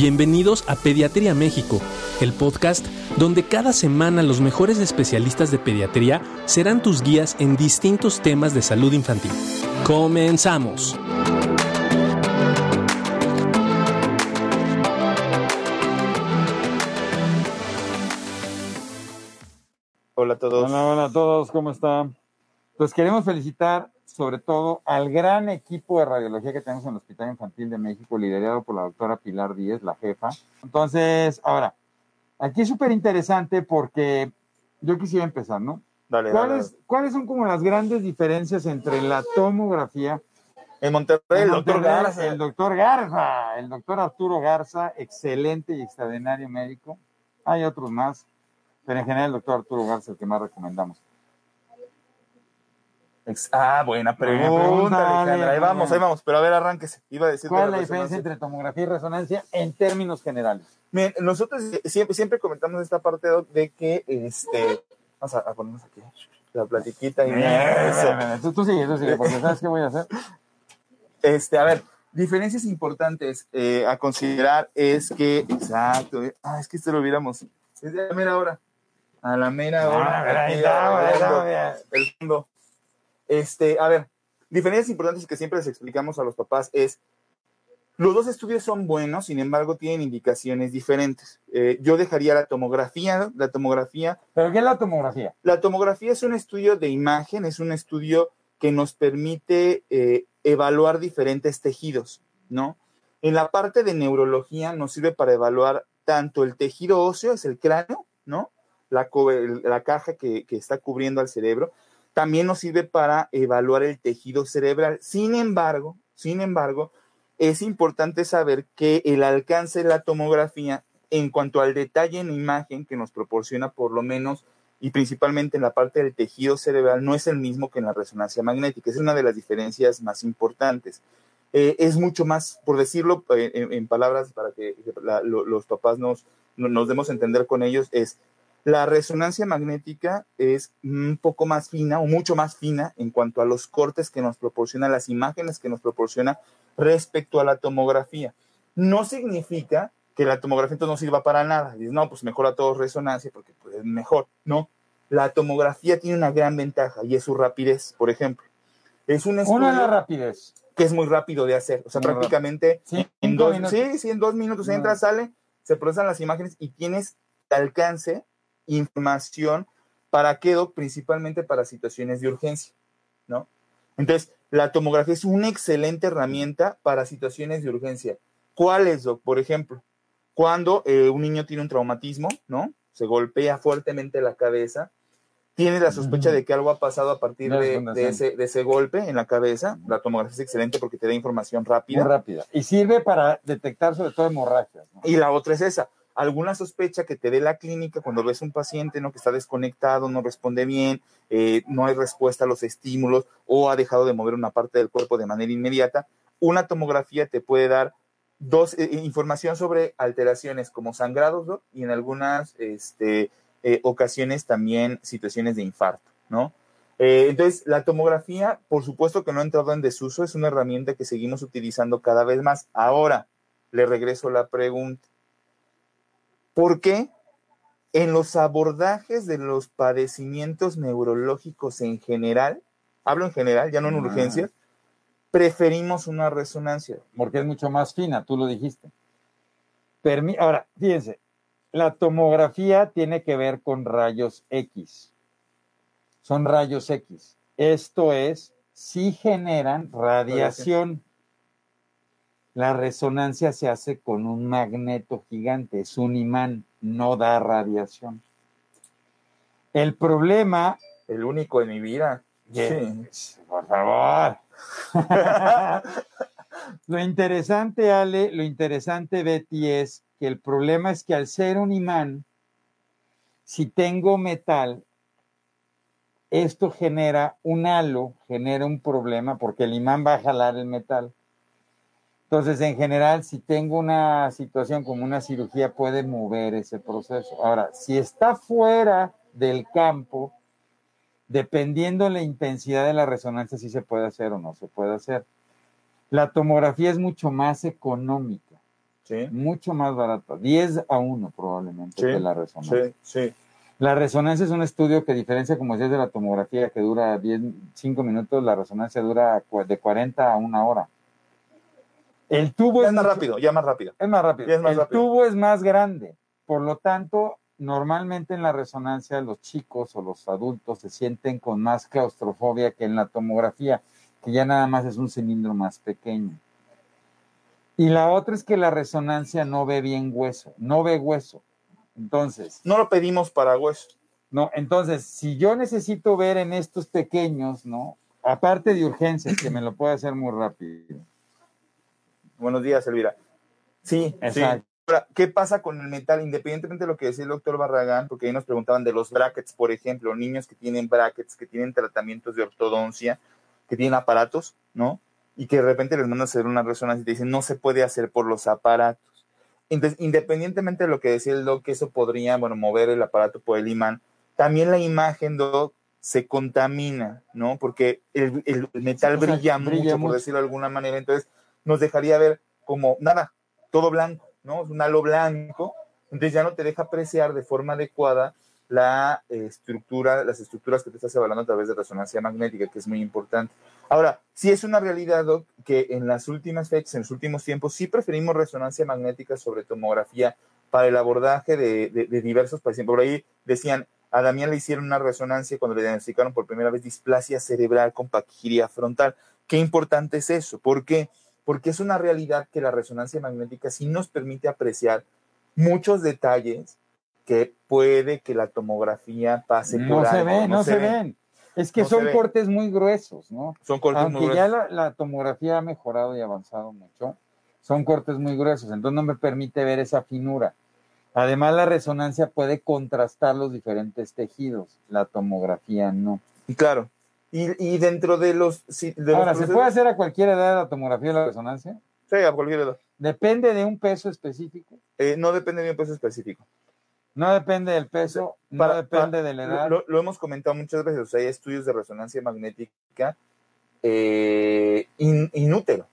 Bienvenidos a Pediatría México, el podcast donde cada semana los mejores especialistas de pediatría serán tus guías en distintos temas de salud infantil. Comenzamos. Hola a todos. Hola, hola a todos, ¿cómo están? Pues queremos felicitar sobre todo al gran equipo de radiología que tenemos en el Hospital Infantil de México, liderado por la doctora Pilar Díez, la jefa. Entonces, ahora, aquí es súper interesante porque yo quisiera empezar, ¿no? Dale, ¿Cuáles, dale. ¿Cuáles son como las grandes diferencias entre la tomografía En Monterrey, el doctor Monterrey, Garza. el doctor Garza, el doctor Arturo Garza, excelente y extraordinario médico. Hay otros más, pero en general el doctor Arturo Garza es el que más recomendamos. Ah, buena pregunta, pregunta, Alejandra. Ahí vamos, ahí vamos. Pero a ver, arránquese. Iba a decir ¿Cuál es la diferencia entre tomografía y resonancia en términos generales? Miren, nosotros siempre, siempre comentamos esta parte de que, este, vamos a, a ponernos aquí la platiquita y eso. Tú, tú sigue, tú sigue, porque ¿sabes qué voy a hacer? Este, a ver, diferencias importantes eh, a considerar es que, exacto, eh, ah, es que esto lo hubiéramos, es de la mera hora, a la mera hora, Ah, aquí, el fondo. Este, a ver, diferencias importantes que siempre les explicamos a los papás es, los dos estudios son buenos, sin embargo, tienen indicaciones diferentes. Eh, yo dejaría la tomografía, la tomografía ¿Pero qué es la tomografía? la tomografía es un estudio de imagen, es un estudio que nos permite eh, evaluar diferentes tejidos, ¿no? En la parte de neurología nos sirve para evaluar tanto el tejido óseo, es el cráneo, ¿no? La, la caja que, que está cubriendo al cerebro. También nos sirve para evaluar el tejido cerebral. Sin embargo, sin embargo, es importante saber que el alcance de la tomografía en cuanto al detalle en imagen que nos proporciona por lo menos y principalmente en la parte del tejido cerebral no es el mismo que en la resonancia magnética. Es una de las diferencias más importantes. Eh, es mucho más, por decirlo eh, en, palabras para que los papás nos, no- nos demos a entender con ellos, es la resonancia magnética es un poco más fina o mucho más fina en cuanto a los cortes que nos proporciona, las imágenes que nos proporciona respecto a la tomografía. No significa que la tomografía entonces no sirva para nada. Dices, no, pues mejor a todos resonancia porque pues, es mejor. No, la tomografía tiene una gran ventaja y es su rapidez, por ejemplo. Es un estudio Una rapidez. que es muy rápido de hacer. O sea, Muy prácticamente Sí, en dos, minutos. sí, sí, en dos minutos No. entra, sale, se procesan las imágenes y tienes alcance, información, ¿para qué, Doc? Principalmente para situaciones de urgencia, ¿no? Entonces, la tomografía es una excelente herramienta para situaciones de urgencia. ¿Cuáles, Doc? Por ejemplo, cuando eh, un niño tiene un traumatismo, ¿no? Se golpea fuertemente la cabeza, tiene la sospecha de que algo ha pasado a partir Ya es de, cuando de se- ese, de ese golpe en la cabeza. La tomografía es excelente porque te da información rápida. Muy rápida. Y sirve para detectar sobre todo hemorragias. ¿no? Y la otra es esa, alguna sospecha que te dé la clínica cuando ves un paciente ¿no? que está desconectado, no responde bien, eh, no hay respuesta a los estímulos o ha dejado de mover una parte del cuerpo de manera inmediata, una tomografía te puede dar dos eh, información sobre alteraciones como sangrados y en algunas este, eh, ocasiones también situaciones de infarto, ¿no? Eh, entonces, la tomografía, por supuesto que no ha entrado en desuso, es una herramienta que seguimos utilizando cada vez más. Ahora, le regreso la pregunta. ¿Por qué en los abordajes de los padecimientos neurológicos en general, hablo en general, ya no en Ah. urgencias, preferimos una resonancia? Porque es mucho más fina, tú lo dijiste. Permi- Ahora, fíjense, la tomografía tiene que ver con rayos X. Son rayos X. Esto es, si generan radiación. La resonancia se hace con un magneto gigante, es un imán, no da radiación. El problema, El único en mi vida. Sí. por favor. lo interesante, Ale, lo interesante, Betty, es que el problema es que al ser un imán, si tengo metal, esto genera un halo, genera un problema porque el imán va a jalar el metal. Entonces, en general, si tengo una situación como una cirugía, puede mover ese proceso. Ahora, si está fuera del campo, dependiendo la intensidad de la resonancia, si se puede hacer o no se puede hacer. La tomografía es mucho más económica. Sí. mucho más barata, 10 a 1 probablemente Sí, que la resonancia. Sí, sí. La resonancia es un estudio que diferencia, como decías, de la tomografía, que dura 10, 5 minutos, la resonancia dura de 40 a una hora. El tubo es más mucho- rápido, ya más rápido. Es más rápido. Ya es más el rápido. tubo es más grande. Por lo tanto, normalmente en la resonancia los chicos o los adultos se sienten con más claustrofobia que en la tomografía, que ya nada más es un cilindro más pequeño. Y la otra es que la resonancia no ve bien hueso, no ve hueso. Entonces, No lo pedimos para hueso. no, entonces, si yo necesito ver en estos pequeños, ¿no? Aparte de urgencias, que me lo puede hacer muy rápido. Buenos días, Elvira. Sí, Exacto. sí. Ahora, ¿qué pasa con el metal? Independientemente de lo que decía el doctor Barragán, porque ahí nos preguntaban de los brackets, por ejemplo, niños que tienen brackets, que tienen tratamientos de ortodoncia, que tienen aparatos, ¿no? Y que de repente les mandan a hacer una resonancia y te dicen, no se puede hacer por los aparatos. Entonces, independientemente de lo que decía el doc, que eso podría, bueno, mover el aparato por el imán, también la imagen, doc, se contamina, ¿no? Porque el, el metal O sea, brilla, brilla mucho, mucho. por decirlo de alguna manera, entonces nos dejaría ver como nada, todo blanco, ¿no? Es un halo blanco, entonces ya no te deja apreciar de forma adecuada la eh, estructura, las estructuras que te estás evaluando a través de resonancia magnética, que es muy importante. Ahora, sí es una realidad, que en las últimas fechas, en los últimos tiempos, sí preferimos resonancia magnética sobre tomografía para el abordaje de, de- diversos pacientes. Por ahí decían, a Damián le hicieron una resonancia cuando le diagnosticaron por primera vez displasia cerebral con paquigiria frontal. Qué importante es eso. ¿Por qué? Porque es una realidad que la resonancia magnética sí nos permite apreciar muchos detalles que puede que la tomografía pase No por se algo, ven, no, se, ven. ven. Es que No son cortes muy gruesos, ¿no? Son cortes muy Aunque ya gruesos. la, la tomografía ha mejorado y avanzado mucho, son cortes muy gruesos, entonces no me permite ver esa finura. Además, la resonancia puede contrastar los diferentes tejidos, la tomografía no. Claro. Y, y dentro de los... de Ahora, ¿se puede hacer a cualquier edad la tomografía o la resonancia? Sí, a cualquier edad. Depende de un peso específico. Eh, no depende de un peso específico. No depende del peso, no depende para- de la edad. Lo, lo hemos comentado muchas veces, o sea, hay estudios de resonancia magnética eh, in- inútero.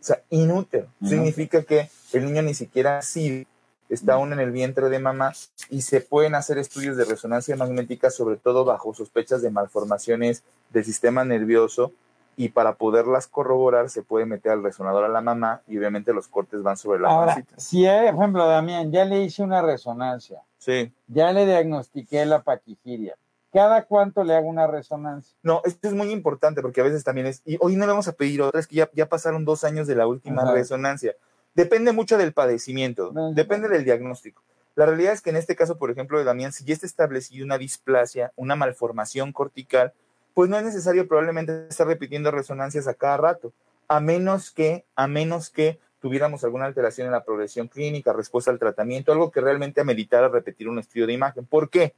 O sea, inútero. Significa que el niño ni siquiera sí está aún en el vientre de mamá y se pueden hacer estudios de resonancia magnética, sobre todo bajo sospechas de malformaciones del sistema nervioso y para poderlas corroborar se puede meter al resonador a la mamá y obviamente los cortes van sobre la Ahora, pancita. si, hay, por ejemplo, Damián, ya le hice una resonancia, Sí. ya le diagnostiqué la paquigiria, ¿cada cuánto le hago una resonancia? No, esto es muy importante porque a veces también es, y hoy no le vamos a pedir otra, es que ya, ya pasaron dos años de la última Ajá. resonancia. Depende mucho del padecimiento, depende del diagnóstico. La realidad es que en este caso, por ejemplo, de Damián, si ya está establecido una displasia, una malformación cortical, pues no es necesario probablemente estar repitiendo resonancias a cada rato, a menos que, a menos que tuviéramos alguna alteración en la progresión clínica, respuesta al tratamiento, algo que realmente ameritara repetir un estudio de imagen. ¿Por qué?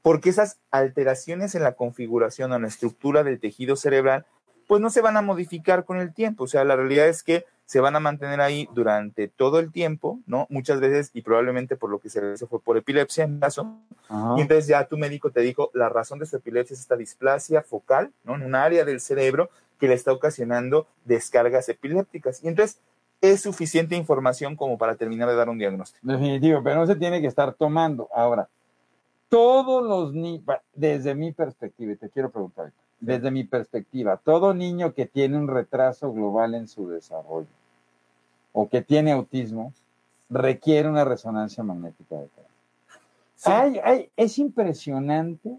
Porque esas alteraciones en la configuración o en la estructura del tejido cerebral, pues no se van a modificar con el tiempo. O sea, la realidad es que se van a mantener ahí durante todo el tiempo, ¿no? Muchas veces, y probablemente por lo que se hizo fue por epilepsia en caso, Ajá. y entonces ya tu médico te dijo, la razón de su epilepsia es esta displasia focal, ¿no? En un área del cerebro que le está ocasionando descargas epilépticas. Y entonces es suficiente información como para terminar de dar un diagnóstico. Definitivo, pero no se tiene que estar tomando. Ahora, todos los niños, desde mi perspectiva, y te quiero preguntar, desde mi perspectiva, todo niño que tiene un retraso global en su desarrollo o que tiene autismo requiere una resonancia magnética de cara. Es impresionante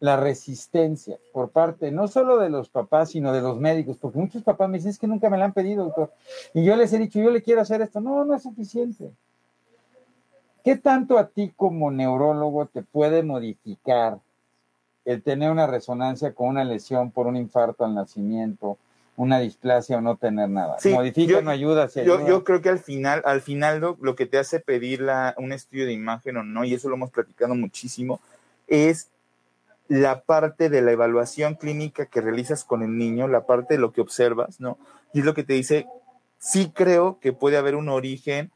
la resistencia por parte no solo de los papás, sino de los médicos, porque muchos papás me dicen, es que nunca me la han pedido, doctor. Y yo les he dicho, yo le quiero hacer esto. No, no es suficiente. ¿Qué tanto a ti como neurólogo te puede modificar el tener una resonancia con una lesión por un infarto al nacimiento, una displasia o no tener nada? Sí, ¿Modifica, yo- no ayuda? ¿Se Yo, yo creo que al final, al final lo, lo que te hace pedir la- un estudio de imagen o no, y eso lo hemos platicado muchísimo, es la parte de la evaluación clínica que realizas con el niño, la parte de lo que observas, ¿no? Y es lo que te dice, sí creo que puede haber un origen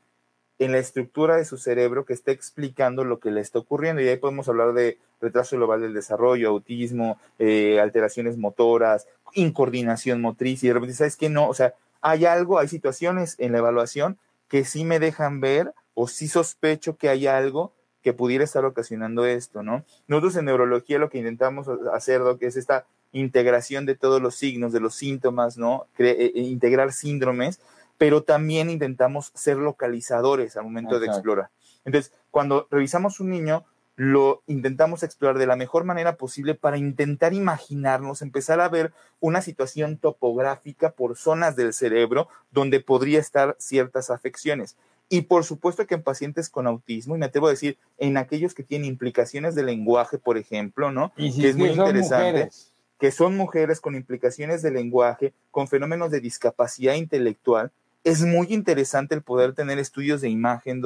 en la estructura de su cerebro que esté explicando lo que le está ocurriendo. Y ahí podemos hablar de retraso global del desarrollo, autismo, eh, alteraciones motoras, incoordinación motriz. Y de repente, ¿sabes qué? No, o sea, hay algo, hay situaciones en la evaluación que sí me dejan ver o sí sospecho que hay algo que pudiera estar ocasionando esto, ¿no? Nosotros en neurología lo que intentamos hacer, que es esta integración de todos los signos, de los síntomas, ¿no? Eh, eh, integrar síndromes, pero también intentamos ser localizadores al momento de explorar. Entonces, cuando revisamos un niño, lo intentamos explorar de la mejor manera posible para intentar imaginarnos, empezar a ver una situación topográfica por zonas del cerebro donde podría estar ciertas afecciones. Y por supuesto que en pacientes con autismo, y me atrevo a decir, en aquellos que tienen implicaciones de lenguaje, por ejemplo, ¿no? Y que es muy interesante. Que son mujeres con implicaciones de lenguaje, con fenómenos de discapacidad intelectual, es muy interesante el poder tener estudios de imagen,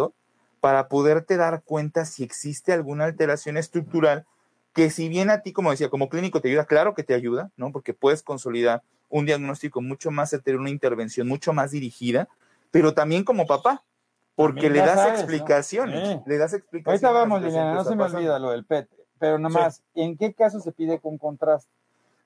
para poderte dar cuenta si existe alguna alteración estructural que si bien a ti, como decía, como clínico te ayuda, claro que te ayuda, ¿no? Porque puedes consolidar un diagnóstico mucho más certero, una intervención mucho más dirigida, pero también como papá, porque le das explicaciones, le das explicaciones. Ahorita vamos, Liliana, no se me olvida lo del PET, pero nomás, ¿en qué caso se pide con contraste?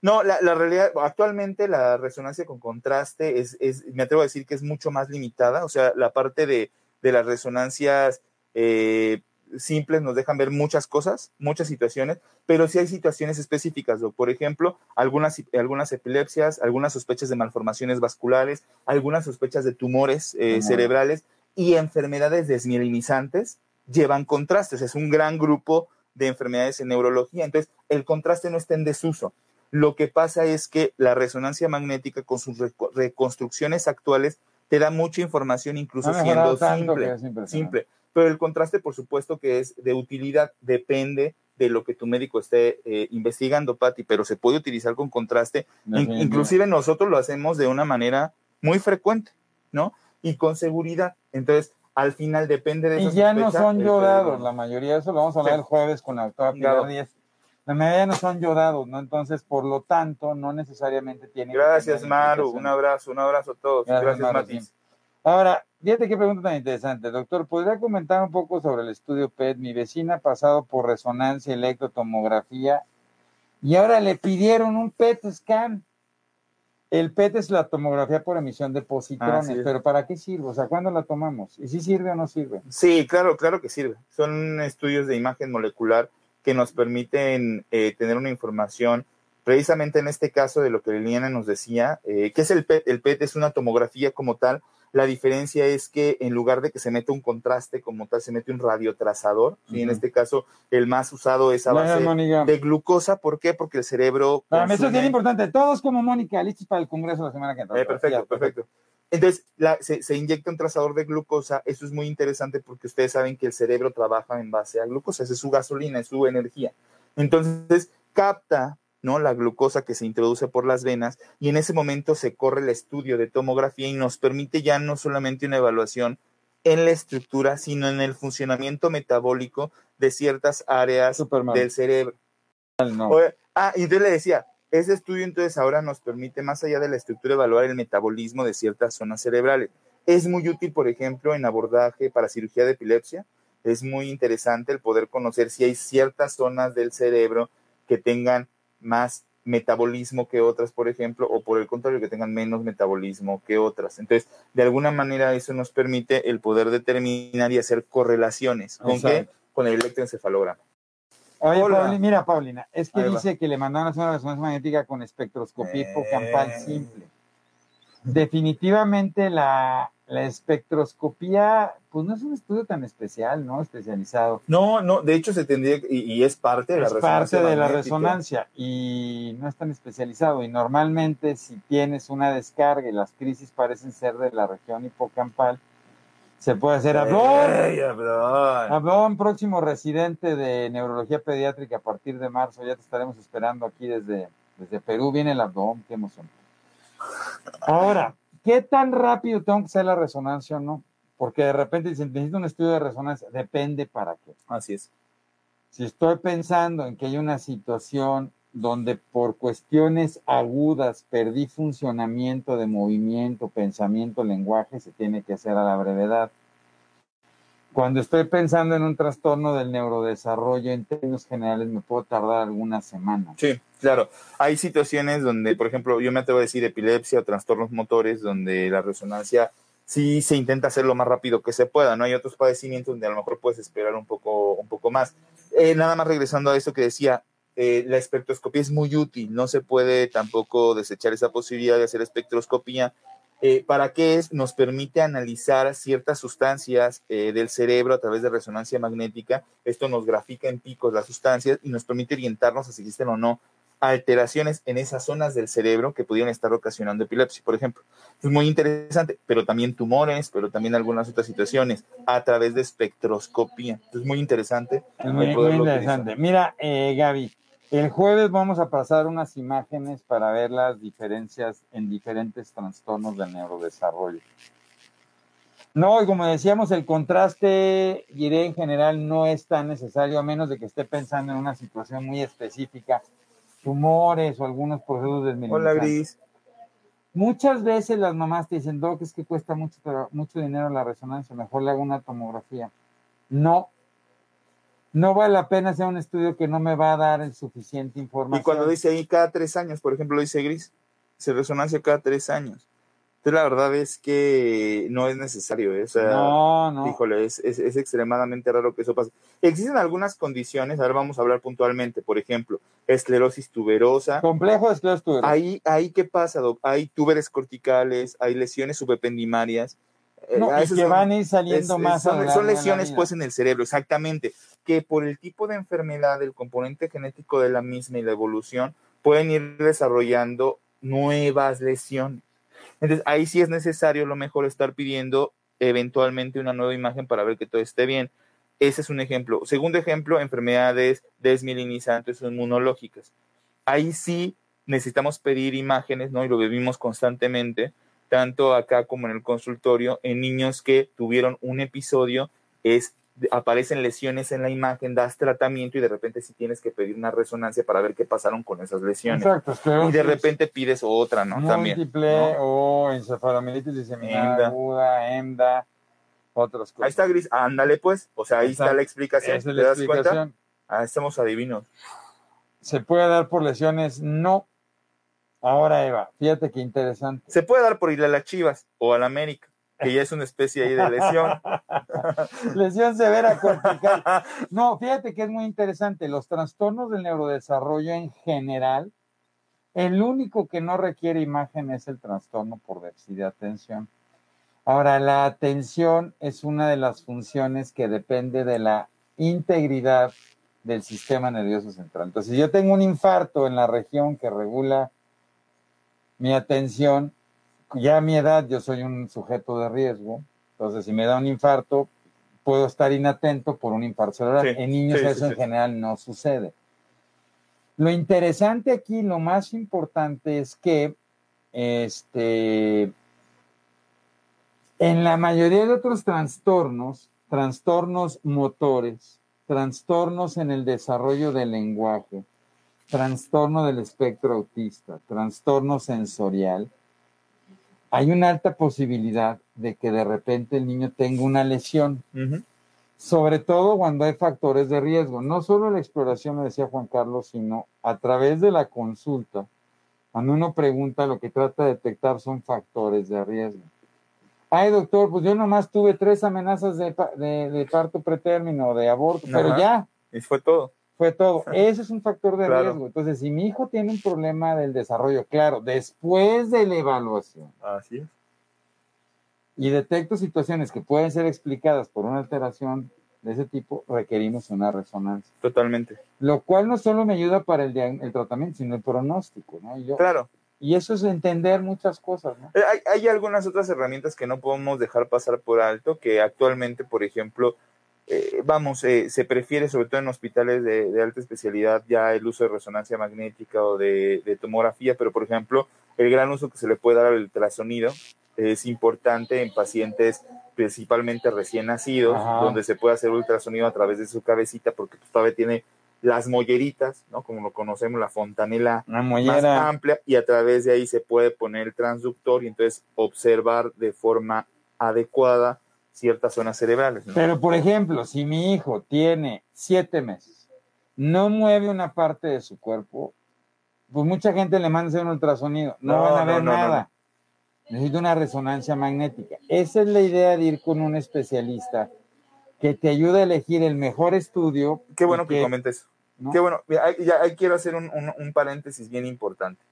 No, la, realidad, actualmente la resonancia con contraste es, es, me atrevo a decir que es mucho más limitada, o sea, la parte de, de las resonancias eh, simples nos dejan ver muchas cosas, muchas situaciones, pero sí hay situaciones específicas, por ejemplo, algunas, algunas epilepsias, algunas sospechas de malformaciones vasculares, algunas sospechas de tumores eh, cerebrales y enfermedades desmielinizantes llevan contrastes. Es un gran grupo de enfermedades en neurología, entonces el contraste no está en desuso. Lo que pasa es que la resonancia magnética con sus reconstrucciones actuales te da mucha información incluso siendo simple, simple. Pero el contraste, por supuesto, que es de utilidad, depende de lo que tu médico esté eh, investigando, Patti, pero se puede utilizar con contraste. inclusive nosotros lo hacemos de una manera muy frecuente, ¿no? Y con seguridad. Entonces, al final depende de Y ya no son yodados, la mayoría de eso lo vamos a hablar el jueves con la doctora Pilar Díaz. La mayoría no son yodados, ¿no? Entonces, por lo tanto, no necesariamente tienen. Gracias, Maru. Un abrazo, un abrazo a todos. Gracias, Gracias Ahora, fíjate qué pregunta tan interesante. Doctor, ¿podría comentar un poco sobre el estudio PET? Mi vecina ha pasado por resonancia, electrotomografía y ahora le pidieron un PET scan. El PET es la tomografía por emisión de positrones, pero ¿para qué sirve? O sea, ¿cuándo la tomamos? ¿Y si sirve o no sirve? Sí, claro, claro que sirve. Son estudios de imagen molecular que nos permiten eh, tener una información precisamente en este caso de lo que Liliana nos decía, eh, que es el PET. El PET es una tomografía como tal, la diferencia es que en lugar de que se mete un contraste como tal, se mete un radiotrazador. Y en este caso, el más usado es a base de glucosa. ¿Por qué? Porque el cerebro. Eso es bien importante. Todos como Mónica, listos para el congreso la semana que viene. Eh, perfecto, perfecto. Entonces, se, se, inyecta un trazador de glucosa. Eso es muy interesante porque ustedes saben que el cerebro trabaja en base a glucosa. Esa es su gasolina, es su energía. Entonces, capta ¿no? La glucosa que se introduce por las venas y en ese momento se corre el estudio de tomografía y nos permite ya no solamente una evaluación en la estructura, sino en el funcionamiento metabólico de ciertas áreas del cerebro. ah, y yo le decía, ese estudio entonces ahora nos permite, más allá de la estructura, evaluar el metabolismo de ciertas zonas cerebrales. Es muy útil, por ejemplo, en abordaje para cirugía de epilepsia. Es muy interesante el poder conocer si hay ciertas zonas del cerebro que tengan más metabolismo que otras, por ejemplo, o por el contrario, que tengan menos metabolismo que otras. Entonces, de alguna manera eso nos permite el poder determinar y hacer correlaciones. ¿Con qué? Con el electroencefalograma. Oye, mira, Paulina, es que dice que le mandaron a hacer una resonancia magnética con espectroscopía hipocampal eh. simple. Definitivamente la, la espectroscopía, pues no es un estudio tan especial, ¿no? Especializado. No, no, de hecho se tendría, y, es parte de la resonancia. Es parte de la resonancia y no es tan especializado. Y normalmente si tienes una descarga y las crisis parecen ser de la región hipocampal, se puede hacer abdón. Abdón, próximo residente de neurología pediátrica a partir de marzo. Ya te estaremos esperando aquí desde, desde Perú. Viene el abdón, qué emoción. Ahora, ¿Qué tan rápido tengo que hacer la resonancia o no? Porque de repente dicen, necesito un estudio de resonancia. Depende para qué. Así es. Si estoy pensando en que hay una situación donde por cuestiones agudas perdí funcionamiento de movimiento, pensamiento, lenguaje, se tiene que hacer a la brevedad. Cuando estoy pensando en un trastorno del neurodesarrollo, en términos generales, me puedo tardar algunas semanas. Sí, claro. Hay situaciones donde, por ejemplo, yo me atrevo a decir epilepsia o trastornos motores, donde la resonancia sí se intenta hacer lo más rápido que se pueda, ¿no? Hay otros padecimientos donde a lo mejor puedes esperar un poco, un poco más. Eh, nada más regresando a eso que decía, eh, la espectroscopía es muy útil, no se puede tampoco desechar esa posibilidad de hacer espectroscopía. Eh, ¿Para qué es? Nos permite analizar ciertas sustancias del cerebro a través de resonancia magnética. Esto nos grafica en picos las sustancias y nos permite orientarnos a si existen o no alteraciones en esas zonas del cerebro que pudieran estar ocasionando epilepsia, por ejemplo. Es muy interesante, pero también tumores, pero también algunas otras situaciones a través de espectroscopía. Es muy interesante. Es muy, interesante. Mira, eh, Gaby, el jueves vamos a pasar unas imágenes para ver las diferencias en diferentes trastornos del neurodesarrollo. No, y como decíamos, el contraste, diré en general, no es tan necesario, a menos de que esté pensando en una situación muy específica tumores o algunos procesos de Hola, Gris. Muchas veces las mamás te dicen, Doc, es que cuesta mucho, mucho dinero la resonancia, mejor le hago una tomografía. No, no vale la pena hacer un estudio que no me va a dar el suficiente información. Y cuando dice ahí cada tres años, por ejemplo, dice Gris, se resonancia cada tres años. Entonces, la verdad es que no es necesario. ¿eh? O sea, no, no. Híjole, es, es, extremadamente raro que eso pase. Existen algunas condiciones, ahora vamos a hablar puntualmente, por ejemplo, esclerosis tuberosa. Complejo de esclerosis tuberosa. Ahí, ahí ¿qué pasa, Doc? Hay túberes corticales, hay lesiones subependimarias. Eh, no, y que van a ir saliendo más. Son, son lesiones, pues, en el cerebro, exactamente. Que por el tipo de enfermedad, el componente genético de la misma y la evolución, pueden ir desarrollando nuevas lesiones. Entonces, ahí sí es necesario lo mejor estar pidiendo eventualmente una nueva imagen para ver que todo esté bien. Ese es un ejemplo. Segundo ejemplo, enfermedades desmielinizantes o inmunológicas. Ahí sí necesitamos pedir imágenes, ¿no? Y lo vivimos constantemente, tanto acá como en el consultorio, en niños que tuvieron un episodio, es aparecen lesiones en la imagen, das tratamiento y de repente si tienes que pedir una resonancia para ver qué pasaron con esas lesiones. Exacto, y de repente pides otra, ¿no? Múltiple o encefalomielitis diseminada aguda, EMDA, otras cosas. Ahí está Gris, ándale pues, o sea, ahí está la explicación, ¿te das cuenta? Ah, estamos adivinos. ¿Se puede dar por lesiones? No. Ahora, Eva, fíjate qué interesante. Se puede dar por ir a las Chivas o a la América que ya es una especie ahí de lesión. lesión severa cortical. No, fíjate que es muy interesante. Los trastornos del neurodesarrollo en general, el único que no requiere imagen es el trastorno por déficit de atención. Ahora, la atención es una de las funciones que depende de la integridad del sistema nervioso central. Entonces, si yo tengo un infarto en la región que regula mi atención, ya a mi edad yo soy un sujeto de riesgo, entonces si me da un infarto, puedo estar inatento por un infarto cerebral. en niños eso en general no sucede. Lo interesante aquí, lo más importante es que este, en la mayoría de otros trastornos, trastornos motores, trastornos en el desarrollo del lenguaje, trastorno del espectro autista, trastorno sensorial, hay una alta posibilidad de que de repente el niño tenga una lesión, sobre todo cuando hay factores de riesgo. No solo la exploración, me decía Juan Carlos, sino a través de la consulta. Cuando uno pregunta, lo que trata de detectar son factores de riesgo. Ay, doctor, pues yo nomás tuve tres amenazas de, de, parto pretérmino, de aborto, pero ya. Y fue todo fue todo. Ese es un factor de riesgo. Entonces, si mi hijo tiene un problema del desarrollo, claro, después de la evaluación. Así es. Y detecto situaciones que pueden ser explicadas por una alteración de ese tipo, requerimos una resonancia. Totalmente. Lo cual no solo me ayuda para el, el tratamiento, sino el pronóstico, ¿no? yo, claro. Y eso es entender muchas cosas, ¿no? Eh, hay, hay algunas otras herramientas que no podemos dejar pasar por alto, que actualmente, por ejemplo, eh, vamos, eh, se prefiere sobre todo en hospitales de, alta especialidad ya el uso de resonancia magnética o de, tomografía, pero por ejemplo, el gran uso que se le puede dar al ultrasonido es importante en pacientes principalmente recién nacidos, donde se puede hacer ultrasonido a través de su cabecita porque pues, todavía tiene las molleritas, ¿no? Como lo conocemos, la fontanela más amplia y a través de ahí se puede poner el transductor y entonces observar de forma adecuada ciertas zonas cerebrales. Pero, por ejemplo, si mi hijo tiene siete meses, no mueve una parte de su cuerpo, pues mucha gente le manda hacer un ultrasonido, no, van a ver nada. necesito una resonancia magnética. Esa es la idea de ir con un especialista que te ayude a elegir el mejor estudio. Qué bueno y que, comentes. ¿no? Qué bueno. Ya, ahí quiero hacer un, un- un paréntesis bien importante.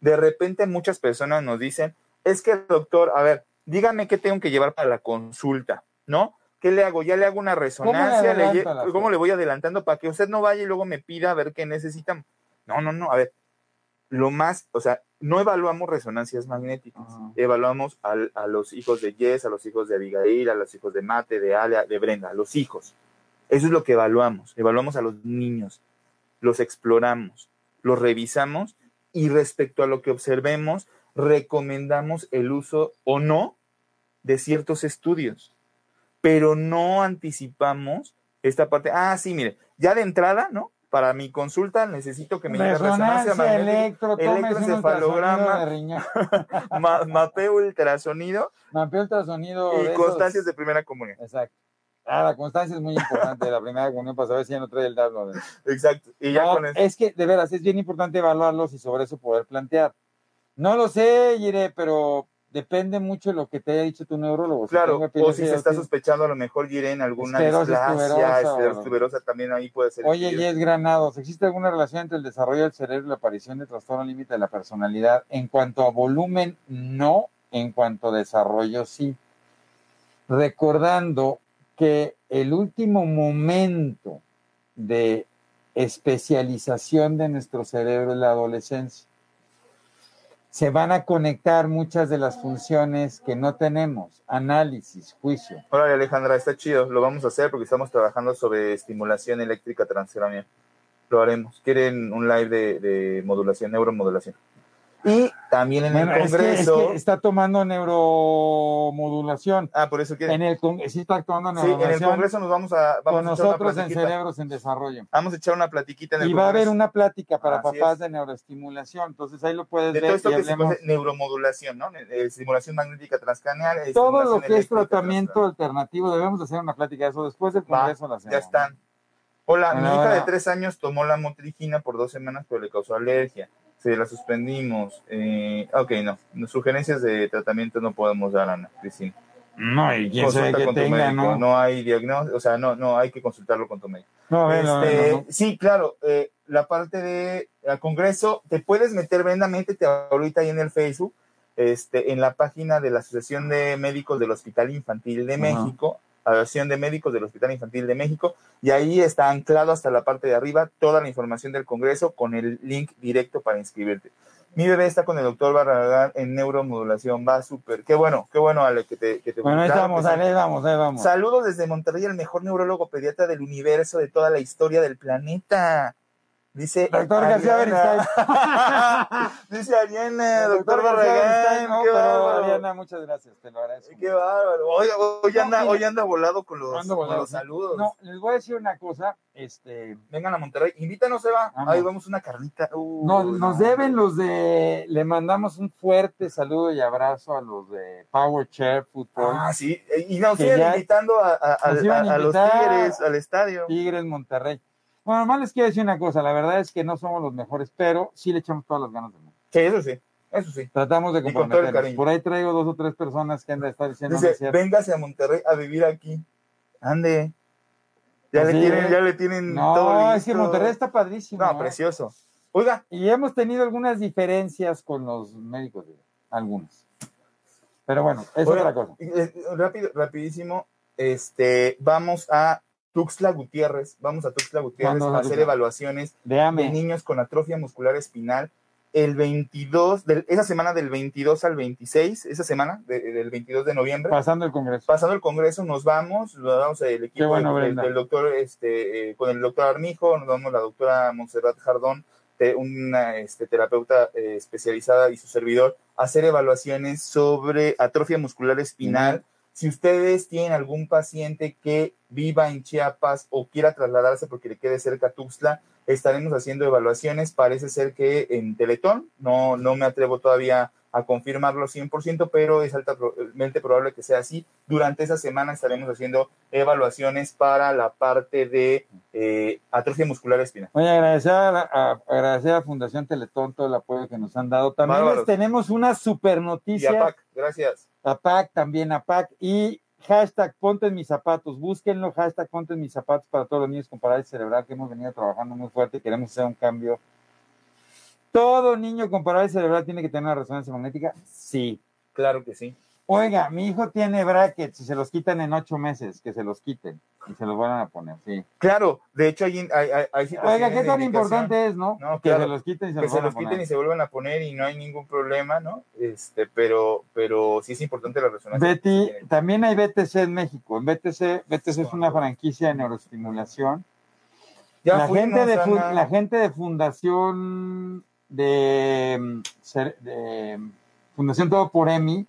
De repente muchas personas nos dicen, es que doctor, a ver, dígame qué tengo que llevar para la consulta, ¿no? ¿Qué le hago? Ya le hago una resonancia, le lle- adelanto las ¿cómo le voy adelantando para que usted no vaya y luego me pida a ver qué necesitamos? No, no, no, a ver, lo más, o sea, no evaluamos resonancias magnéticas, Ajá. evaluamos al- a los hijos de Jess, a los hijos de Abigail, a los hijos de Mate, de Ale, de Brenda, a los hijos. Eso es lo que evaluamos, evaluamos a los niños, los exploramos, los revisamos y respecto a lo que observemos, recomendamos el uso o no de ciertos estudios, pero no anticipamos esta parte. Ah, sí, mire, ya de entrada, ¿no? Para mi consulta necesito que me llegue resonancia magnética, electroencefalograma. de ma- mapeo ultrasonido mapeo ultrasonido de y esos. constancias de primera comunión. Exacto. Ah, la constancia es muy importante, la primera comunión, para saber si ya no trae el dardo. Exacto. Y ya No, con eso. Es que, de veras, es bien importante evaluarlos y sobre eso poder plantear. No lo sé, Iré, pero depende mucho de lo que te haya dicho tu neurólogo. Claro, o si se está sospechando a lo mejor Jiren alguna displasia, tuberosa también ahí puede ser. Oye, estudio. Yes Granados, ¿existe alguna relación entre el desarrollo del cerebro y la aparición de trastorno límite de la personalidad? En cuanto a volumen, no. En cuanto a desarrollo, sí. Recordando que el último momento de especialización de nuestro cerebro es la adolescencia. Se van a conectar muchas de las funciones que no tenemos, análisis, juicio. Órale, Alejandra, está chido. Lo vamos a hacer porque estamos trabajando sobre estimulación eléctrica transcranial. Lo haremos. Quieren un live de, de modulación, neuromodulación. Y también en Bueno, el es que- es Congreso. que está tomando neuromodulación. Ah, por eso quieren. En el sí está actuando sí, en el neuromodulación Congreso nos vamos a. Vamos con a nosotros en cerebros en desarrollo. Vamos a echar una platiquita en el Y va a haber una plática para Así papás es. de neuroestimulación. Entonces ahí lo puedes De todo ver esto y que se hablemos. conoce neuromodulación, ¿no? Eh, Estimulación magnética transcranial. Todo lo que es tratamiento alternativo, debemos hacer una plática de eso. Después del Va, Congreso la. Ya están. Hola, Bueno, mi hija de tres años tomó la motrigina por dos semanas, pero le causó alergia. Se la suspendimos. Eh, ok, no. Sugerencias de tratamiento no podemos dar, Ana, Cristina. No, y quién sabe que con tu tenga, médico. ¿no? No hay diagnóstico, o sea, no, no, hay que consultarlo con tu médico. No, Este, no, no. Sí, claro, eh, la parte de al Congreso, te puedes meter, Brenda, métete ahorita ahí en el Facebook, este, en la página de la Asociación de Médicos del Hospital Infantil de. México, Asociación de Médicos del Hospital Infantil de México, y ahí está anclado hasta la parte de arriba toda la información del Congreso con el link directo para inscribirte. Mi bebé está con el doctor Barragán en neuromodulación, va súper. Qué bueno, qué bueno, Ale, que te, que te Bueno, ahí vamos, ahí vamos, ahí vamos. Saludos desde Monterrey, el mejor neurólogo pediatra del universo, de toda la historia del planeta. Dice Doctor García Ariana. Dice Ariana, doctor, García Beristain, Barragán. no, pero, muchas gracias, te lo agradezco. Qué bárbaro. Hoy, anda, mira. hoy anda volado con los, con saludos. No, les voy a decir una cosa, este, Vengan a Monterrey, invítanos, Eva. Vamos. Ahí vamos una carnita. No, nos deben los de, le mandamos un fuerte saludo y abrazo a los de Power Chair Football, Ah, sí. Y nos siguen ya- invitando a, a- a- nos iban a a- a los. Tigres, al estadio. Tigres Monterrey. Bueno, más les quiero decir una cosa, la verdad es que no somos los mejores, pero sí le echamos todas las ganas del mundo. Sí, eso sí. Eso sí. Tratamos de comprometernos. Por ahí traigo dos o tres personas que han de estar diciendo, Dice, véngase a Monterrey a vivir aquí. Ande. Ya le tienen, ya le tienen No, todo es que. Monterrey está padrísimo. No, ¿eh? precioso. Oiga, Y hemos tenido algunas diferencias con los médicos, algunas. Pero bueno, es oiga, otra cosa. eh, rápido, rapidísimo. Este, vamos a Tuxtla Gutiérrez, vamos a Tuxtla Gutiérrez ¿Cuándo a a hacer evaluaciones de niños con atrofia muscular espinal el 22, del- esa semana del 22 al 26, esa semana de- del 22 de noviembre. Pasando el Congreso. pasando el congreso nos vamos, nos vamos el equipo bueno, del, doctor, este, eh, con el doctor Armijo, nos vamos la doctora Montserrat Jardón, te- una este, terapeuta eh, especializada y su servidor, a hacer evaluaciones sobre atrofia muscular espinal. Si ustedes tienen algún paciente que viva en Chiapas o quiera trasladarse porque le quede cerca Tuxtla, estaremos haciendo evaluaciones. Parece ser que en Teletón, no, no me atrevo todavía a confirmarlo 100%, pero es altamente probable que sea así. Durante esa semana estaremos haciendo evaluaciones para la parte de eh, atrofia muscular espinal. Voy a agradecer a, agradecer a Fundación Teletón todo el apoyo que nos han dado. También les tenemos una super noticia. Y a PAC, gracias. A PAC, también a PAC. Y hashtag ponte en mis zapatos, búsquenlo, hashtag ponte en mis zapatos para todos los niños con parálisis cerebral que hemos venido trabajando muy fuerte, queremos hacer un cambio ¿Todo niño con parálisis cerebral tiene que tener una resonancia magnética? Sí. Claro que sí. Oiga, mi hijo tiene brackets y se los quitan en ocho meses, que se los quiten y se los van a poner, sí. Claro, de hecho hay, hay, hay Oiga, ¿qué tan importante es, no? que se los quiten y se, los, se los quiten y se vuelvan a poner y no hay ningún problema, ¿no? Este, pero, pero sí es importante la resonancia. Betty, también hay BTC en México. En BTC, BTC es una franquicia de neuroestimulación. Ya la, gente de, la gente de Fundación de, de Fundación Todo por EMI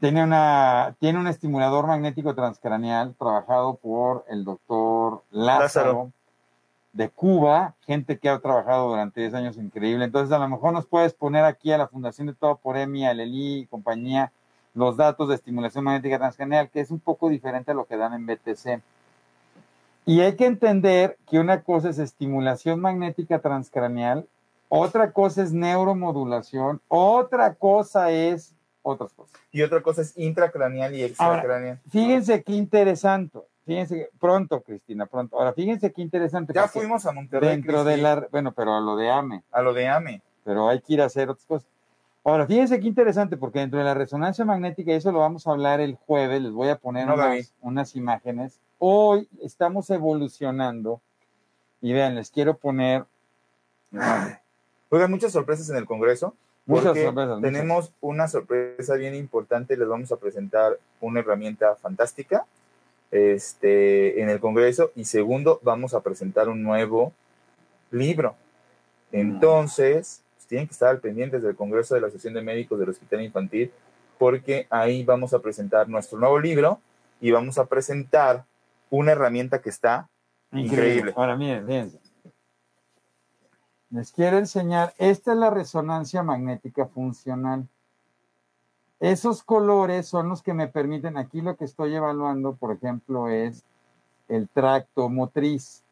tiene, una, tiene un estimulador magnético transcraneal trabajado por el doctor Lázaro, de Cuba, gente que ha trabajado durante 10 años increíble. Entonces, a lo mejor nos puedes poner aquí a la Fundación de Todo por EMI, a Leli y compañía, los datos de estimulación magnética transcraneal, que es un poco diferente a lo que dan en BTC. Y hay que entender que una cosa es estimulación magnética transcraneal otra cosa es neuromodulación, otra cosa es otras cosas. Y otra cosa es intracraneal y extracraneal. fíjense qué interesante. Fíjense, pronto, Cristina, pronto. Ahora, fíjense qué interesante. Ya fuimos a Monterrey. Dentro de la, bueno, pero a lo de AME. A lo de AME. Pero hay que ir a hacer otras cosas. Ahora, fíjense qué interesante, porque dentro de la resonancia magnética, y eso lo vamos a hablar el jueves, les voy a poner unas imágenes. Hoy estamos evolucionando, y vean, les quiero poner Oigan, muchas sorpresas en el Congreso. Muchas sorpresas. Tenemos una sorpresa bien importante. Les vamos a presentar una herramienta fantástica este, en el Congreso. Y segundo, vamos a presentar un nuevo libro. Entonces, pues, tienen que estar al pendientes del Congreso de la Asociación de Médicos del Hospital Infantil, porque ahí vamos a presentar nuestro nuevo libro y vamos a presentar una herramienta que está increíble. increíble. Ahora, miren, fíjense. Les quiero enseñar, esta es la resonancia magnética funcional. Esos colores son los que me permiten, aquí lo que estoy evaluando, por ejemplo, es el tracto motriz.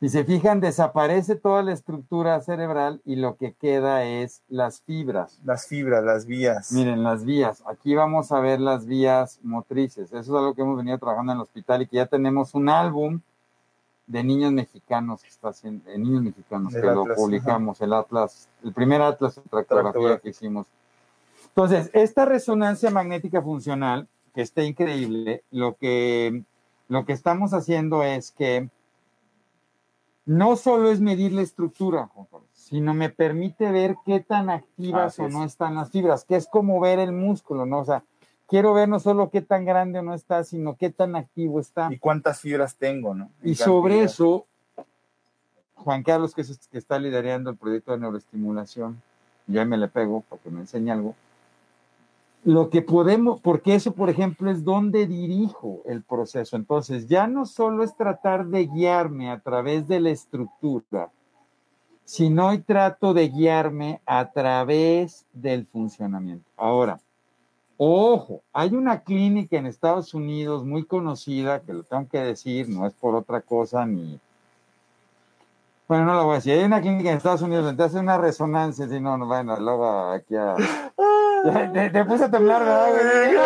Si se fijan, desaparece toda la estructura cerebral y lo que queda es las fibras. Las fibras, las vías. Miren, las vías. Aquí vamos a ver las vías motrices. Eso es algo que hemos venido trabajando en el hospital y que ya tenemos un álbum de niños mexicanos que está haciendo, de niños mexicanos que lo publicamos, el Atlas, el primer Atlas de tractografía que hicimos. Entonces, esta resonancia magnética funcional, que está increíble, lo que, lo que estamos haciendo es que no solo es medir la estructura, sino me permite ver qué tan activas o no están las fibras, que es como ver el músculo, ¿no? O sea, quiero ver no solo qué tan grande o no está, sino qué tan activo está. Y cuántas fibras tengo, ¿no? y sobre eso, Juan Carlos, que, es, que está liderando el proyecto de neuroestimulación, ya me le pego para que me enseñe algo. Lo que podemos, porque eso, por ejemplo, es donde dirijo el proceso. Entonces, ya no solo es tratar de guiarme a través de la estructura, sino y trato de guiarme a través del funcionamiento. Ahora, Ojo, hay una clínica en Estados Unidos muy conocida, que lo tengo que decir, no es por otra cosa ni... Bueno, no lo voy a decir. Hay una clínica en Estados Unidos donde hace una resonancia, si no, no, bueno, luego aquí a... Te, puse a temblar, ¿verdad?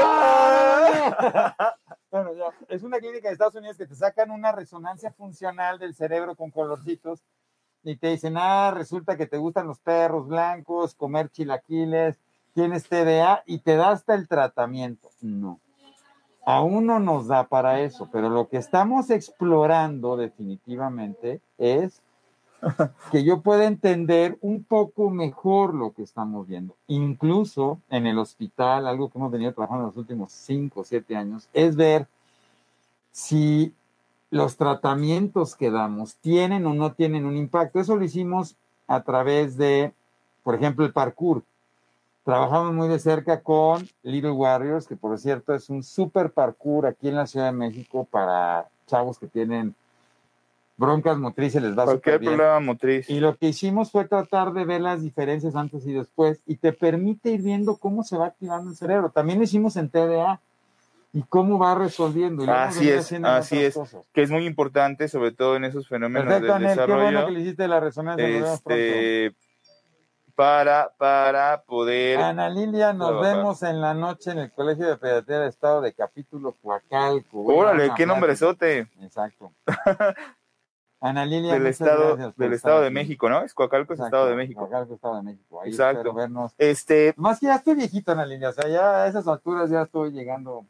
bueno, ya. Es una clínica en Estados Unidos que te sacan una resonancia funcional del cerebro con colorcitos y te dicen, ah, resulta que te gustan los perros blancos, comer chilaquiles, tienes TDA y te da hasta el tratamiento. No. Aún no nos da para eso, pero lo que estamos explorando definitivamente es que yo pueda entender un poco mejor lo que estamos viendo. Incluso en el hospital, algo que hemos venido trabajando en los últimos cinco o siete años, es ver si los tratamientos que damos tienen o no tienen un impacto. Eso lo hicimos a través de, por ejemplo, el parkour. Trabajamos muy de cerca con Little Warriors, que por cierto es un super parkour aquí en la Ciudad de México para chavos que tienen broncas motrices, les va Cualquier bien. problema motriz. Y lo que hicimos fue tratar de ver las diferencias antes y después y te permite ir viendo cómo se va activando el cerebro. También lo hicimos en TDA y cómo va resolviendo. Y Así es, así es. cosas. Que es muy importante, sobre todo en esos fenómenos Perfecto, del Anel, qué bueno desarrollo. que le hiciste la resonancia. este, para, para poder. Ana Lilia, nos trabajar. vemos en la noche en el Colegio de Pediatría del Estado de Capítulo Coacalco. Órale, qué nombrezote. Exacto. Ana Lilia, Del estado, del estado de. México, ¿no? Es Coacalco, es Estado de México. Coacalco, Estado de México. Ahí Exacto. vernos. Este, Más que ya estoy viejito, Ana Lilia, o sea, ya a esas alturas ya estoy llegando.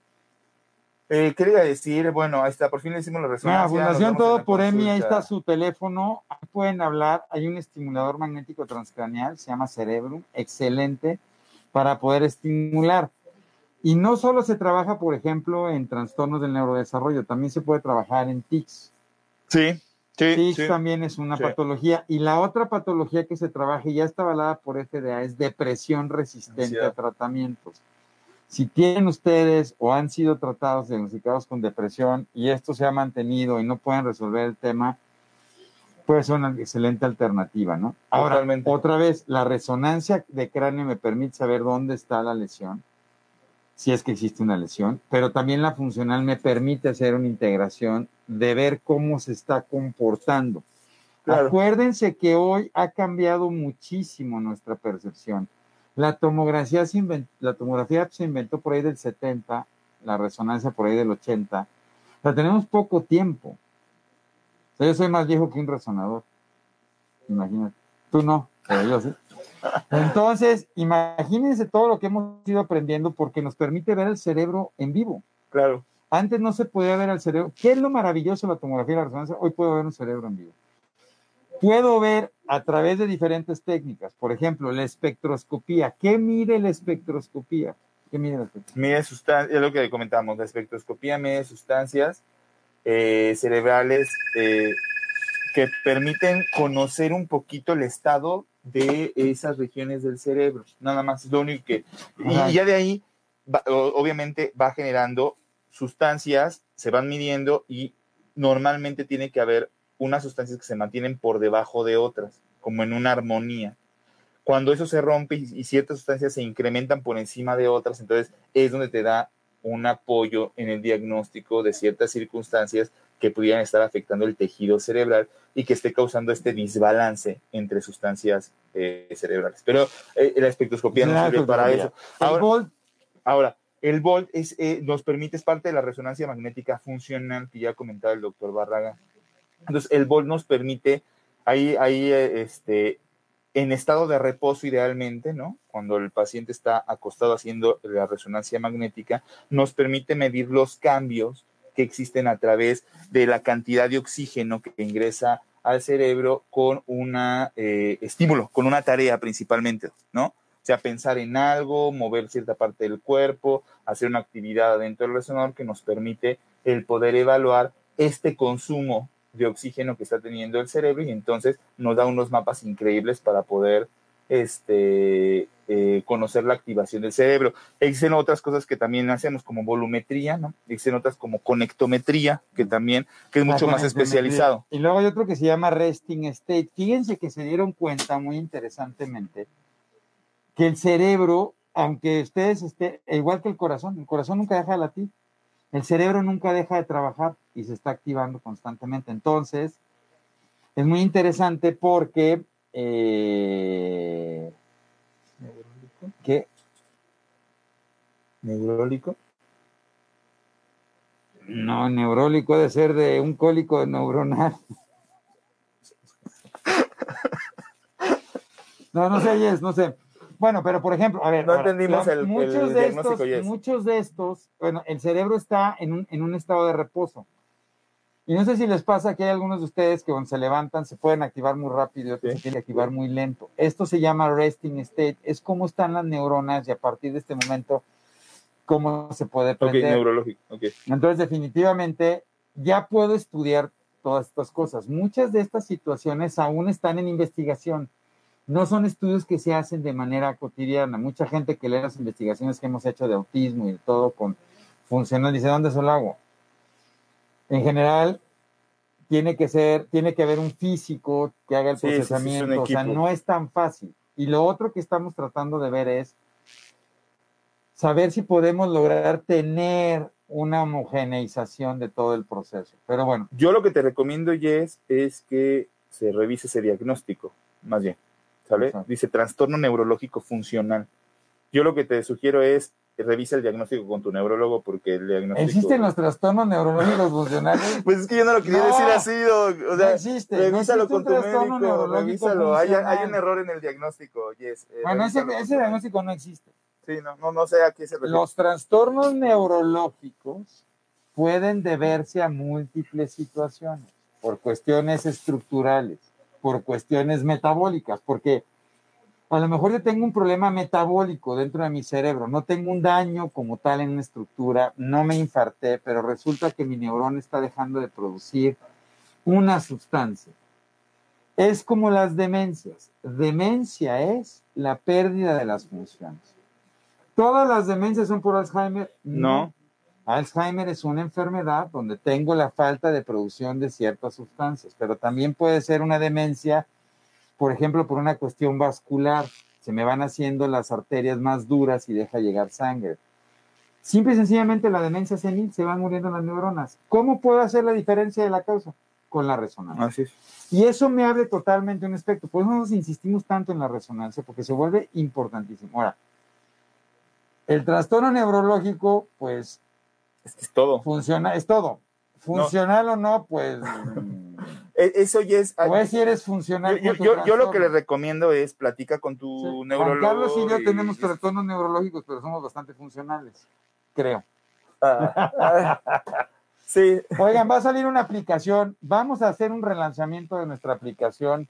Eh, ¿qué le iba a decir? Bueno, ahí está, por fin le hicimos la resonancia. Fundación Todo por EMI, ahí está su teléfono, ahí pueden hablar, hay un estimulador magnético transcranial, se llama Cerebrum, excelente para poder estimular. Y no solo se trabaja, por ejemplo, en trastornos del neurodesarrollo, también se puede trabajar en tics. Sí, sí, Tics sí. también es una Sí. patología. Y la otra patología que se trabaja y ya está avalada por FDA es depresión resistente a tratamientos. Si tienen ustedes o han sido tratados, diagnosticados con depresión y esto se ha mantenido y no pueden resolver el tema, puede ser una excelente alternativa, ¿no? Ahora, Totalmente. otra vez, la resonancia de cráneo me permite saber dónde está la lesión, si es que existe una lesión, pero también la funcional me permite hacer una integración de ver cómo se está comportando. Claro. Acuérdense que hoy ha cambiado muchísimo nuestra percepción. La tomografía, se invent- la tomografía se inventó por ahí del 70, la resonancia por ahí del 80. La tenemos poco tiempo. O sea, yo soy más viejo que un resonador. Imagínate. Tú no, pero yo sí. Entonces, imagínense todo lo que hemos ido aprendiendo porque nos permite ver el cerebro en vivo. Claro. Antes no se podía ver al cerebro. ¿Qué es lo maravilloso de la tomografía y la resonancia? Hoy puedo ver un cerebro en vivo. Puedo ver a través de diferentes técnicas. Por ejemplo, la espectroscopía. ¿Qué mide la espectroscopía? ¿Qué mide la espectroscopía? Mide sustancias, es lo que comentamos, la espectroscopía mide sustancias eh, cerebrales eh, que permiten conocer un poquito el estado de esas regiones del cerebro. Nada más, es lo único que... Ajá. Y ya de ahí, va- obviamente, va generando sustancias, se van midiendo y normalmente tiene que haber unas sustancias que se mantienen por debajo de otras, como en una armonía. Cuando eso se rompe y, ciertas sustancias se incrementan por encima de otras, entonces es donde te da un apoyo en el diagnóstico de ciertas circunstancias que pudieran estar afectando el tejido cerebral y que esté causando este desbalance entre sustancias eh, cerebrales. Pero eh, la espectroscopía nos sirve para eso. El Volt, Ahora, el volt es, eh, nos permite, es parte de la resonancia magnética funcional que ya comentaba el doctor Barraga. Entonces, el volt nos permite, ahí, ahí eh, este, en estado de reposo idealmente, ¿no? Cuando el paciente está acostado haciendo la resonancia magnética, nos permite medir los cambios que existen a través de la cantidad de oxígeno que ingresa al cerebro con un estímulo, con una tarea principalmente, ¿no? O sea, pensar en algo, mover cierta parte del cuerpo, hacer una actividad dentro del resonador que nos permite el poder evaluar este consumo de oxígeno que está teniendo el cerebro y entonces nos da unos mapas increíbles para poder este, eh, conocer la activación del cerebro. Existen otras cosas que también hacemos como volumetría, ¿no? Existen otras como conectometría, que también, que es mucho más especializado. Y luego hay otro que se llama resting state. Fíjense que se dieron cuenta muy interesantemente que el cerebro, aunque ustedes estén, igual que el corazón, el corazón nunca deja de latir, el cerebro nunca deja de trabajar y se está activando constantemente. Entonces, es muy interesante porque eh, que Neurólico. no, neurólico debe ser de un cólico neuronal. No, no sé, Yes, no sé. Bueno, pero por ejemplo, a ver, No ahora, entendimos el- el muchos de diagnóstico, estos, Yes. muchos de estos, bueno, el cerebro está en un, en un estado de reposo. Y no sé si les pasa que hay algunos de ustedes que cuando se levantan se pueden activar muy rápido y otros Sí. se tienen que activar muy lento. Esto se llama resting state, es cómo están las neuronas y a partir de este momento cómo se puede Ok, prender. neurológico. Ok. Entonces, definitivamente, ya puedo estudiar todas estas cosas. Muchas de estas situaciones aún están en investigación. No son estudios que se hacen de manera cotidiana. Mucha gente que lee las investigaciones que hemos hecho de autismo y todo con funcional dice, ¿dónde es el agua? En general, tiene que ser, tiene que haber un físico que haga el Sí, sí, sí, es un procesamiento, o sea, no es tan fácil. Y lo otro que estamos tratando de ver es saber si podemos lograr tener una homogeneización de todo el proceso. Pero bueno, Yo lo que te recomiendo, Jess, es que se revise ese diagnóstico, más bien, ¿sale? Exacto. Dice trastorno neurológico funcional. Yo lo que te sugiero es revisa el diagnóstico con tu neurólogo porque el diagnóstico... ¿existen los trastornos neurológicos funcionales? Pues es que yo no lo quería No. decir así, o sea, no existe. no revísalo existe con tu médico, revísalo. Hay, hay un error en el diagnóstico, Jess. eh, Bueno, ese, diagnóstico no existe. Sí, no, no, no sé a qué se refiere. Los trastornos neurológicos pueden deberse a múltiples situaciones, por cuestiones estructurales, por cuestiones metabólicas, porque a lo mejor yo tengo un problema metabólico dentro de mi cerebro, no tengo un daño como tal en una estructura, no me infarté, pero resulta que mi neurona está dejando de producir una sustancia. Es como las demencias. Demencia es la pérdida de las funciones. ¿Todas las demencias son por Alzheimer? No. Alzheimer es una enfermedad donde tengo la falta de producción de ciertas sustancias, pero también puede ser una demencia, por ejemplo, por una cuestión vascular. Se me van haciendo las arterias más duras y deja llegar sangre. Simple y sencillamente la demencia senil se van muriendo las neuronas. ¿Cómo puedo hacer la diferencia de la causa? Con la resonancia. Así es. Y eso me abre totalmente un espectro. Por eso nos insistimos tanto en la resonancia, porque se vuelve importantísimo. Ahora, el trastorno neurológico, pues Es que es todo. funciona, es todo. Funcional o no, pues. mm, E- Eso, Jess... O es si eres funcional. yo, yo, lo que le trastorno. recomiendo es platica con tu Sí. Juan. Carlos y yo y- tenemos trastornos neurológicos, pero somos bastante funcionales, creo. Ah, ah, sí, Oigan, va a salir una aplicación. Vamos a hacer un relanzamiento de nuestra aplicación.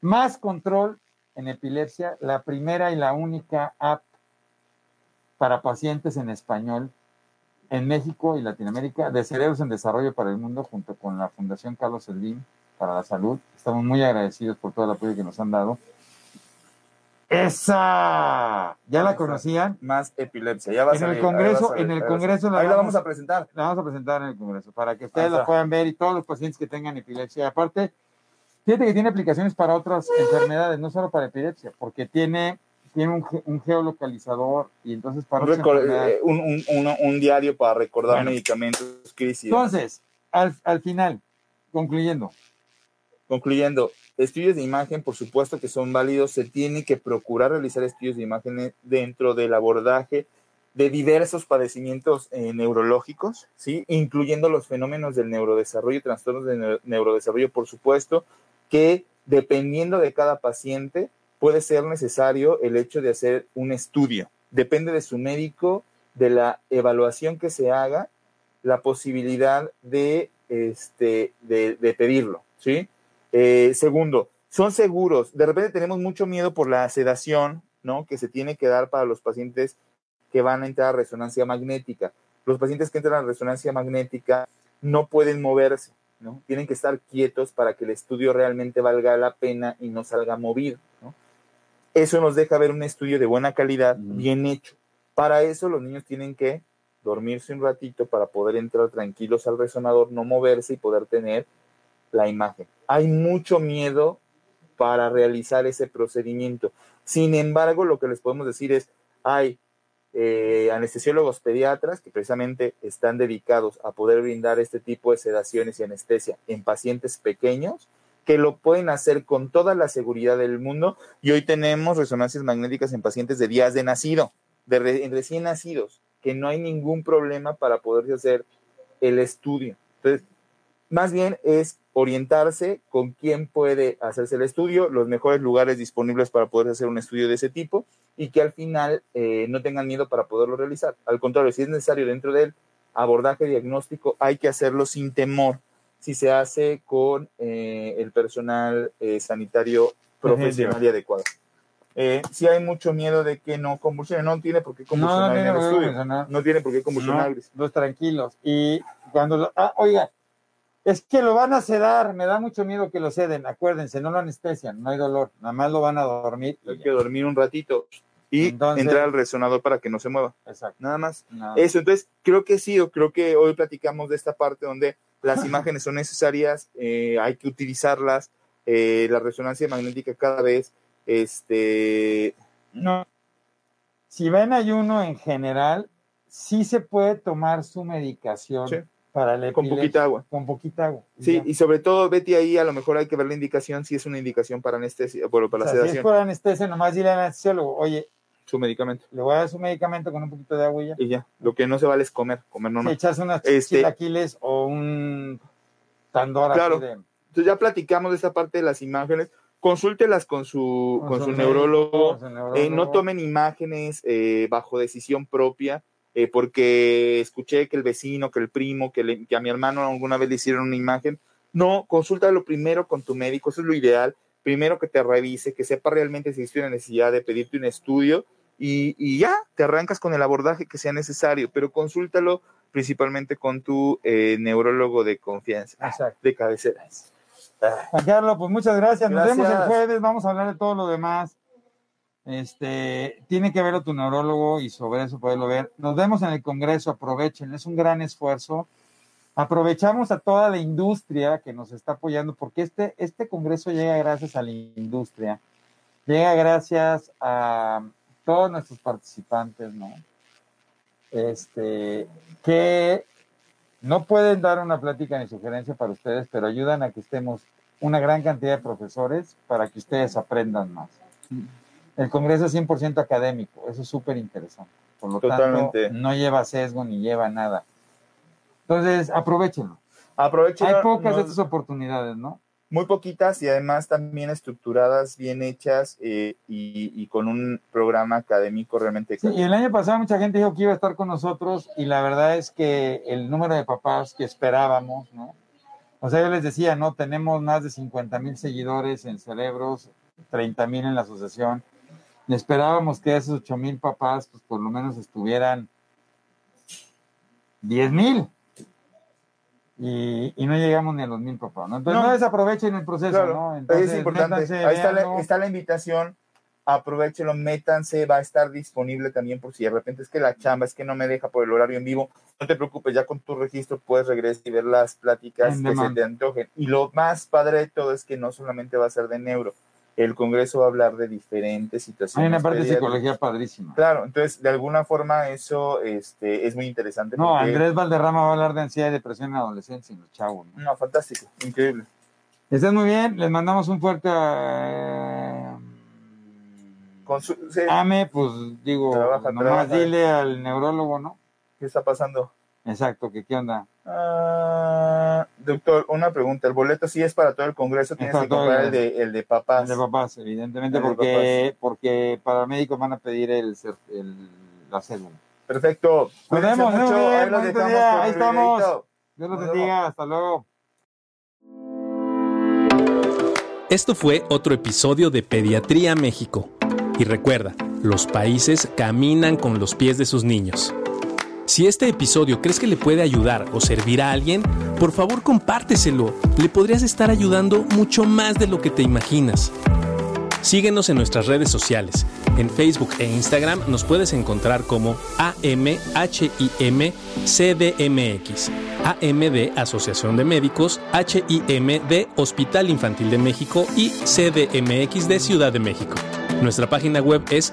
Más control en epilepsia, la primera y la única app para pacientes en español en México y Latinoamérica de cerebros en desarrollo para el mundo junto con la Fundación Carlos Slim para la salud. Estamos muy agradecidos por todo el apoyo que nos han dado. Esa, ¿ya la conocían? más epilepsia. Ya va a En el Congreso- salir, en el Congreso la Ahí la vamos- vamos a presentar. La vamos a presentar en el Congreso para que ustedes la puedan ver y todos los pacientes que tengan epilepsia. Aparte, fíjate que tiene aplicaciones para otras enfermedades, no solo para epilepsia, porque tiene, tiene un, un geolocalizador y entonces para Un, eh, un, un- un- diario para recordar Bueno. medicamentos, Cris. y demás. Entonces, al, al final, concluyendo, Concluyendo, estudios de imagen, por supuesto que son válidos, se tiene que procurar realizar estudios de imagen dentro del abordaje de diversos padecimientos eh, neurológicos, ¿sí? incluyendo los fenómenos del neurodesarrollo trastornos de neu- neurodesarrollo, por supuesto, que dependiendo de cada paciente puede ser necesario el hecho de hacer un estudio. Depende de su médico, de la evaluación que se haga, la posibilidad de, este, de, de pedirlo, ¿sí? Eh, segundo, son seguros. De repente tenemos mucho miedo por la sedación, ¿no? Que se tiene que dar para los pacientes que van a entrar a resonancia magnética. Los pacientes que entran a resonancia magnética no pueden moverse, ¿no? Tienen que estar quietos para que el estudio realmente valga la pena y no salga movido, ¿no? Eso nos deja ver un estudio de buena calidad, bien hecho. Para eso los niños tienen que dormirse un ratito para poder entrar tranquilos al resonador, no moverse y poder tener la imagen. Hay mucho miedo para realizar ese procedimiento. Sin embargo, lo que les podemos decir es, hay eh, anestesiólogos pediatras que precisamente están dedicados a poder brindar este tipo de sedaciones y anestesia en pacientes pequeños que lo pueden hacer con toda la seguridad del mundo y hoy tenemos resonancias magnéticas en pacientes de días de nacido, de recién nacidos, que no hay ningún problema para poderse hacer el estudio. Entonces, más bien es orientarse con quién puede hacerse el estudio, los mejores lugares disponibles para poder hacer un estudio de ese tipo y que al final eh, no tengan miedo para poderlo realizar. Al contrario, si es necesario dentro del abordaje diagnóstico, hay que hacerlo sin temor si se hace con eh, el personal eh, sanitario profesional y adecuado. Eh, si hay mucho miedo de que no convulsione, no tiene por qué no, convulsionar no en tiene el estudio. convulsionar. No tiene por qué convulsionar. No, los tranquilos. Y cuando, lo- ah, oiga, Es que lo van a sedar, me da mucho miedo que lo ceden. Acuérdense, no lo anestesian, no hay dolor, nada más lo van a dormir. Hay que dormir un ratito y Entonces- entrar al resonador para que no se mueva. Exacto. Nada más. Nada. Eso, entonces creo que sí, o creo que hoy platicamos de esta parte donde las imágenes son necesarias, eh, hay que utilizarlas, eh, la resonancia magnética cada vez, este, No. Si ven ayuno en general, sí se puede tomar su medicación Sí. para la con poquita agua. Con poquita agua. y Sí, ya. y sobre todo, Betty, ahí a lo mejor hay que ver la indicación, si es una indicación para anestesia, bueno, para O la sea, si es sedación, por anestesia, nomás dile al anestesiólogo, oye, su medicamento. le voy a dar su medicamento con un poquito de agua y ya. Y ya, lo que no se vale es comer, comer Si normal. echas unas Este- chilaquiles o un tandora Claro. de- Entonces ya platicamos de esta parte de las imágenes, consúltelas con su, con su neurólogo, con su neurólogo. Eh, no tomen imágenes eh, bajo decisión propia, eh, porque escuché que el vecino, que el primo, que, le- que a mi hermano alguna vez le hicieron una imagen. No, consúltalo primero con tu médico, eso es lo ideal. Primero que te revise, que sepa realmente si existe una necesidad de pedirte un estudio y, y ya, te arrancas con el abordaje que sea necesario, pero consúltalo principalmente con tu eh, neurólogo de confianza, Exacto. de cabecera. Juan Carlos, pues muchas gracias. Nos vemos el jueves. Vamos a hablar de todo lo demás. Este, tiene que verlo tu neurólogo y sobre eso poderlo ver. Nos vemos en el Congreso. Aprovechen, es un gran esfuerzo. Aprovechamos a toda la industria que nos está apoyando, porque este, este Congreso llega gracias a la industria, llega gracias a todos nuestros participantes, ¿no? Este, que no pueden dar una plática ni sugerencia para ustedes, pero ayudan a que estemos una gran cantidad de profesores para que ustedes aprendan más. El Congreso es 100% académico, eso es súper interesante. Por lo Totalmente. tanto, no lleva sesgo ni lleva nada. Entonces, aprovechenlo. Aprovechen. Hay pocas de estas oportunidades, ¿no? Muy poquitas y además también estructuradas, bien hechas eh, y, con un programa académico realmente. Sí, y el año pasado mucha gente dijo que iba a estar con nosotros y la verdad es que el número de papás que esperábamos, ¿no? O sea, yo les decía, ¿no? Tenemos más de 50 mil seguidores en Cerebros, 30 mil en la asociación. Esperábamos que esos 8 mil papás, pues por lo menos estuvieran 10 mil. Y, y no llegamos ni a los mil papás, ¿no? Entonces No. no, desaprovechen el proceso, Claro, ¿no? es Entonces, importante. métanse, Ahí está la, está la invitación. Aprovechenlo, métanse, va a estar disponible también por si de repente es que la chamba es que no me deja por el horario en vivo. No te preocupes, ya con tu registro puedes regresar y ver las pláticas En que se te antojen. Y lo más padre de todo es que no solamente va a ser de neuro, el Congreso va a hablar de diferentes situaciones. Hay una parte de psicología padrísima. Claro, entonces de alguna forma eso este, es muy interesante. No, porque- Andrés Valderrama va a hablar de ansiedad y depresión en la adolescencia, en los chavos. ¿no? No, fantástico, increíble. Estén muy bien, les mandamos un fuerte eh, Con su- sí, ame, pues digo, Trabaja, nomás trabaja. dile al neurólogo, ¿no? ¿Qué está pasando? Exacto, que qué onda. Ah, doctor, una pregunta. ¿El boleto sí es para todo el Congreso? Tienes para que todo comprar el- de, el de papás. El de papás, evidentemente, El porque, porque paramédicos van a pedir el, el la cédula. Perfecto. Nos vemos, mucho. vemos, Ahí los dejamos día, ahí estamos. Dios los Nos bendiga, hasta luego. Esto fue otro episodio de Pediatría México. Y recuerda, los países caminan con los pies de sus niños. Si este episodio crees que le puede ayudar o servir a alguien, por favor compárteselo. Le podrías estar ayudando mucho más de lo que te imaginas. Síguenos en nuestras redes sociales. En Facebook e Instagram nos puedes encontrar como AMHIMCDMX, AM de Asociación de Médicos, HIM de Hospital Infantil de México y CDMX de Ciudad de México. Nuestra página web es